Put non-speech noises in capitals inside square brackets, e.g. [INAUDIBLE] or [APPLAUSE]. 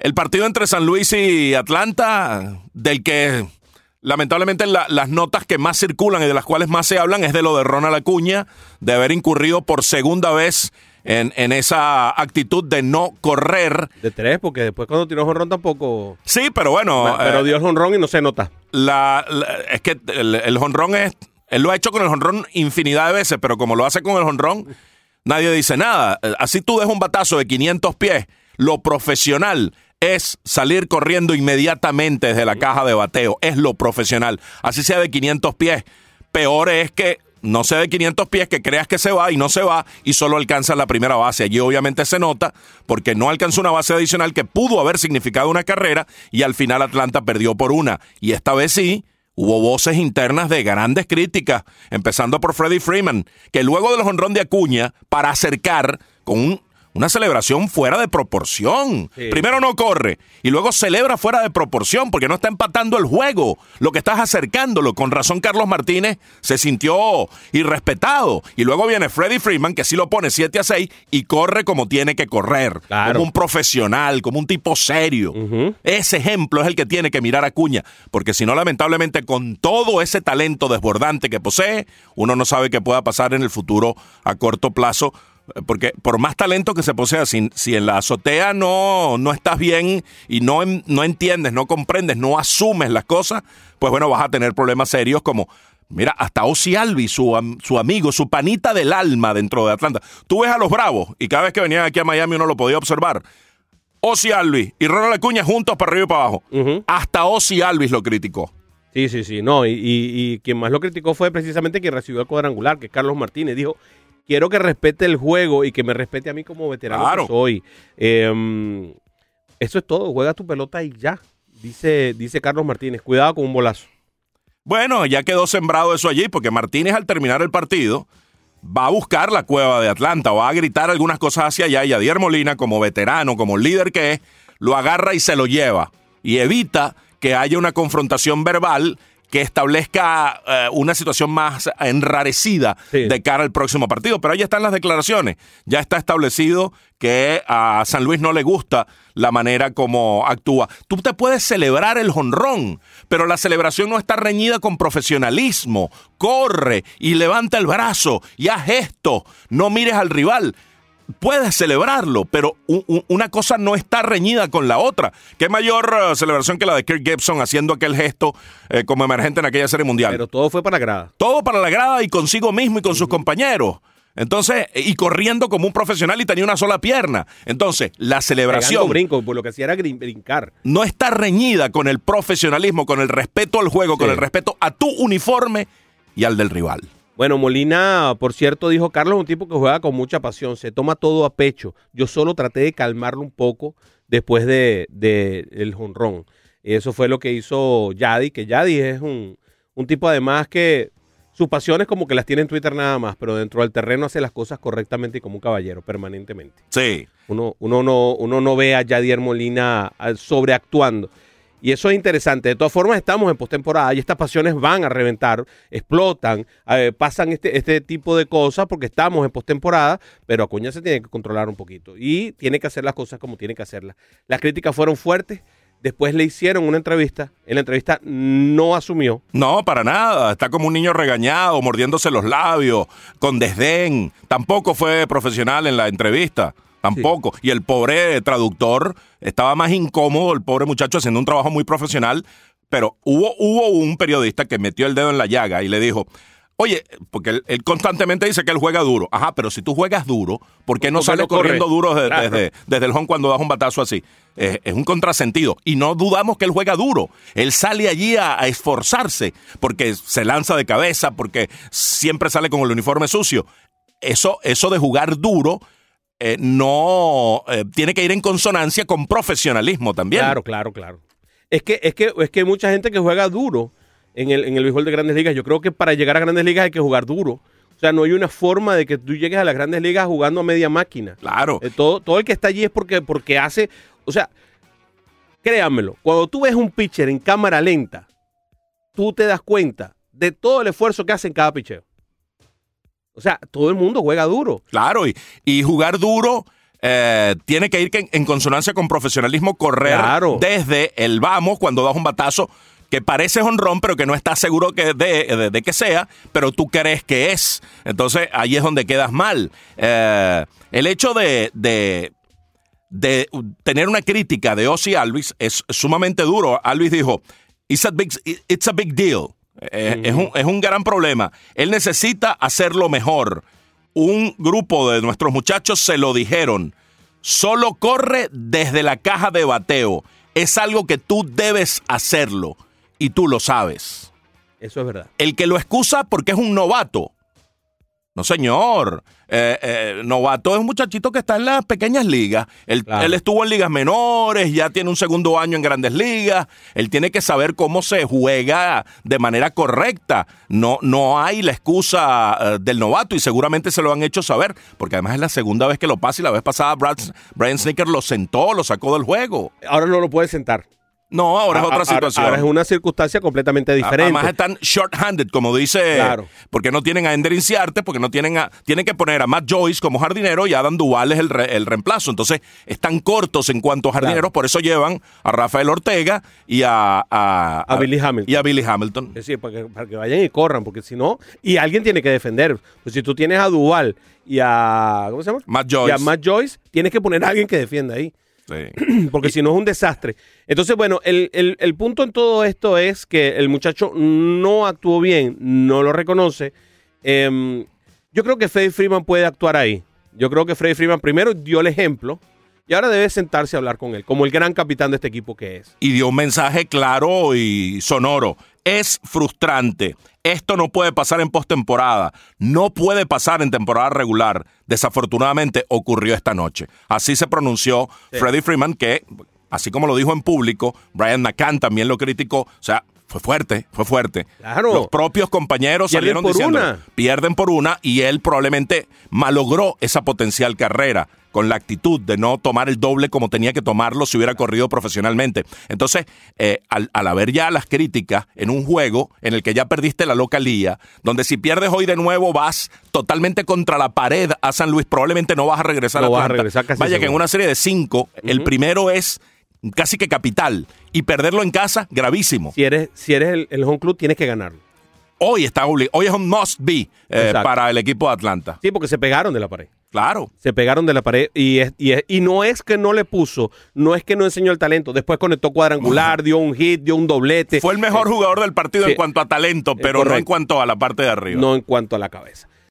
El partido entre San Luis y Atlanta, del que lamentablemente las notas que más circulan y de las cuales más se hablan es de lo de Ronald Acuña, de haber incurrido por segunda vez en, en, esa actitud de no correr. De tres, porque después cuando tiró jonrón tampoco. Sí, pero bueno. Pero dio el jonrón y no se nota. La, es que el, el jonrón es. Él lo ha hecho con el jonrón infinidad de veces, pero como lo hace con el jonrón, nadie dice nada. Así tú dejas un batazo de 500 pies. Lo profesional es salir corriendo inmediatamente desde la caja de bateo. Es lo profesional. Así sea de 500 pies. Peor es que no sea de 500 pies, que creas que se va y no se va y solo alcanza la primera base. Allí obviamente se nota porque no alcanzó una base adicional que pudo haber significado una carrera y al final Atlanta perdió por una. Y esta vez sí, hubo voces internas de grandes críticas, empezando por Freddie Freeman, que luego del honrón de Acuña, para acercar con un una celebración fuera de proporción. Primero no corre y luego celebra fuera de proporción porque no está empatando el juego. Lo que estás acercándolo. Con razón Carlos Martínez se sintió irrespetado. Y luego viene Freddie Freeman que sí lo pone 7 a 6 y corre como tiene que correr. Como un profesional, como un tipo serio. Ese ejemplo es el que tiene que mirar a Cuña. Porque si no, lamentablemente, con todo ese talento desbordante que posee, uno no sabe qué pueda pasar en el futuro a corto plazo porque por más talento que se posea, si, si en la azotea no, no estás bien y no, no entiendes, no comprendes, no asumes las cosas, pues bueno, vas a tener problemas serios como, mira, hasta Ozzy Albi, su, su amigo, su panita del alma dentro de Atlanta. Tú ves a los Bravos y cada vez que venían aquí a Miami uno lo podía observar. Ozzy Albi y Ronald Acuña juntos para arriba y para abajo. Hasta Ozzy Alvis lo criticó. Sí, sí, sí. No, y, y, y, quien más lo criticó fue precisamente quien recibió el cuadrangular, que es Carlos Martínez. Dijo, quiero que respete el juego y que me respete a mí como veterano que soy. Em, eso es todo, juega tu pelota y ya, dice, dice Carlos Martínez. Cuidado con un bolazo. Bueno, ya quedó sembrado eso allí, porque Martínez al terminar el partido va a buscar la cueva de Atlanta, va a gritar algunas cosas hacia allá y Adier Molina, como veterano, como líder que es, lo agarra y se lo lleva y evita que haya una confrontación verbal que establezca eh, una situación más enrarecida de cara al próximo partido. Pero ahí están las declaraciones. Ya está establecido que a San Luis no le gusta la manera como actúa. Tú te puedes celebrar el jonrón, pero la celebración no está reñida con profesionalismo. Corre y levanta el brazo y haz esto. No mires al rival puedes celebrarlo, pero una cosa no está reñida con la otra. ¿Qué mayor uh, celebración que la de Kirk Gibson haciendo aquel gesto eh, como emergente en aquella serie mundial? Pero todo fue para la grada. Todo para la grada y consigo mismo y con sus compañeros. Entonces, y corriendo como un profesional y tenía una sola pierna. Entonces, la celebración. brinco, por lo que hacía era brincar. No está reñida con el profesionalismo, con el respeto al juego, con el respeto a tu uniforme y al del rival. Bueno, Molina, por cierto, dijo Carlos es un tipo que juega con mucha pasión, se toma todo a pecho. Yo solo traté de calmarlo un poco después de, el jonrón. Eso fue lo que hizo Yadi, que Yadi es un, tipo además que sus pasiones como que las tiene en Twitter nada más, pero dentro del terreno hace las cosas correctamente y como un caballero, permanentemente. Sí. Uno, uno, no, uno no ve a Yadier Molina ah, sobreactuando. Y eso es interesante. De todas formas, estamos en postemporada y estas pasiones van a reventar, explotan, eh, pasan este, este tipo de cosas porque estamos en postemporada, pero Acuña se tiene que controlar un poquito y tiene que hacer las cosas como tiene que hacerlas. Las críticas fueron fuertes. Después le hicieron una entrevista. En la entrevista no asumió. No, para nada. Está como un niño regañado, mordiéndose los labios, con desdén. Tampoco fue profesional en la entrevista. Tampoco. Y el pobre traductor estaba más incómodo, el pobre muchacho haciendo un trabajo muy profesional, pero hubo, hubo un periodista que metió el dedo en la llaga y le dijo, Oye, porque él, constantemente dice que él juega duro. Ajá, pero si tú juegas duro, ¿por qué no sales corriendo duro desde, el home cuando das un batazo así? es un contrasentido. Y no dudamos que él juega duro. Él sale allí a, esforzarse porque se lanza de cabeza, porque siempre sale con el uniforme sucio. Eso, eso de jugar duro eh, no eh, tiene que ir en consonancia con profesionalismo también. Claro, claro, claro. Es que, es que, es que hay mucha gente que juega duro en el, en el béisbol de grandes ligas. Yo creo que para llegar a grandes ligas hay que jugar duro. O sea, no hay una forma de que tú llegues a las grandes ligas jugando a media máquina. Claro. Eh, todo, todo el que está allí es porque, porque hace. O sea, créanmelo, cuando tú ves un pitcher en cámara lenta, tú te das cuenta de todo el esfuerzo que hace en cada pitcher. O sea, todo el mundo juega duro. Claro, y, y jugar duro eh, tiene que ir en consonancia con profesionalismo, correr Claro. desde el vamos cuando das un batazo que parece honrón, pero que no estás seguro que de, de- de que sea, pero tú crees que es. Entonces ahí es donde quedas mal. Eh, el hecho de, de, de tener una crítica de Ozzy Alvis es sumamente duro. Alvis dijo, it's a big, it's a big deal. Eh, es, un, es un gran problema. Él necesita hacerlo mejor. Un grupo de nuestros muchachos se lo dijeron. Solo corre desde la caja de bateo. Es algo que tú debes hacerlo. Y tú lo sabes. Eso es verdad. El que lo excusa porque es un novato. No, señor. Eh, eh, novato es un muchachito que está en las pequeñas ligas. Él, Claro. él estuvo en ligas menores, ya tiene un segundo año en grandes ligas. Él tiene que saber cómo se juega de manera correcta. No, no hay la excusa eh, del novato y seguramente se lo han hecho saber, porque además es la segunda vez que lo pasa y la vez pasada Brad, Brian Snicker lo sentó, lo sacó del juego. Ahora no lo puede sentar. No, ahora es A- otra a- situación. Ahora es una circunstancia completamente diferente. Además están short-handed, como dice. Claro. Porque no tienen a Ender Inciarte, porque no tienen a. Tienen que poner a Matt Joyce como jardinero y Adam Duval es el, re- el reemplazo. Entonces, están cortos en cuanto a jardineros, Claro. por eso llevan a Rafael Ortega y a. A, A Billy Hamilton. Y a Billy Hamilton. Es decir, para que, para que vayan y corran, porque si no, y alguien tiene que defender. Pues si tú tienes a Duval y a. ¿Cómo se llama? Matt Joyce. Y a Matt Joyce, tienes que poner a alguien que defienda ahí. Sí. [CLEARS THROAT] Porque si no es un desastre. Entonces, bueno, el, el- el punto en todo esto es que el muchacho no actuó bien, no lo reconoce. Em, yo creo que Freddy Freeman puede actuar ahí. Yo creo que Freddy Freeman primero dio el ejemplo y ahora debe sentarse a hablar con él, como el gran capitán de este equipo que es. y dio un mensaje claro y sonoro. Es frustrante. Esto no puede pasar en postemporada. No puede pasar en temporada regular. Desafortunadamente ocurrió esta noche. Así se pronunció Freddie Freeman, que, así como lo dijo en público, Brian McCann también lo criticó. O sea, fue fuerte, fue fuerte. Claro. Los propios compañeros Pierden salieron diciendo, una. pierden por una y él probablemente malogró esa potencial carrera con la actitud de no tomar el doble como tenía que tomarlo si hubiera corrido profesionalmente. Entonces, eh, al, al haber ya las críticas en un juego en el que ya perdiste la localía, donde si pierdes hoy de nuevo vas totalmente contra la pared a San Luis, probablemente no vas a regresar No a vas a regresar casi Vaya que en una serie de cinco, el primero es casi que capital y perderlo en casa, gravísimo. Si eres, si eres el, el home club, tienes que ganarlo. Hoy está obli- hoy es un must be eh, para el equipo de Atlanta. Sí, porque se pegaron de la pared. Claro. Se pegaron de la pared y, es- y, es- y no es que no le puso, no es que no enseñó el talento. Después conectó cuadrangular, dio un hit, dio un doblete. Fue el mejor jugador del partido sí. en cuanto a talento, pero no en cuanto a la parte de arriba. No en cuanto a la cabeza.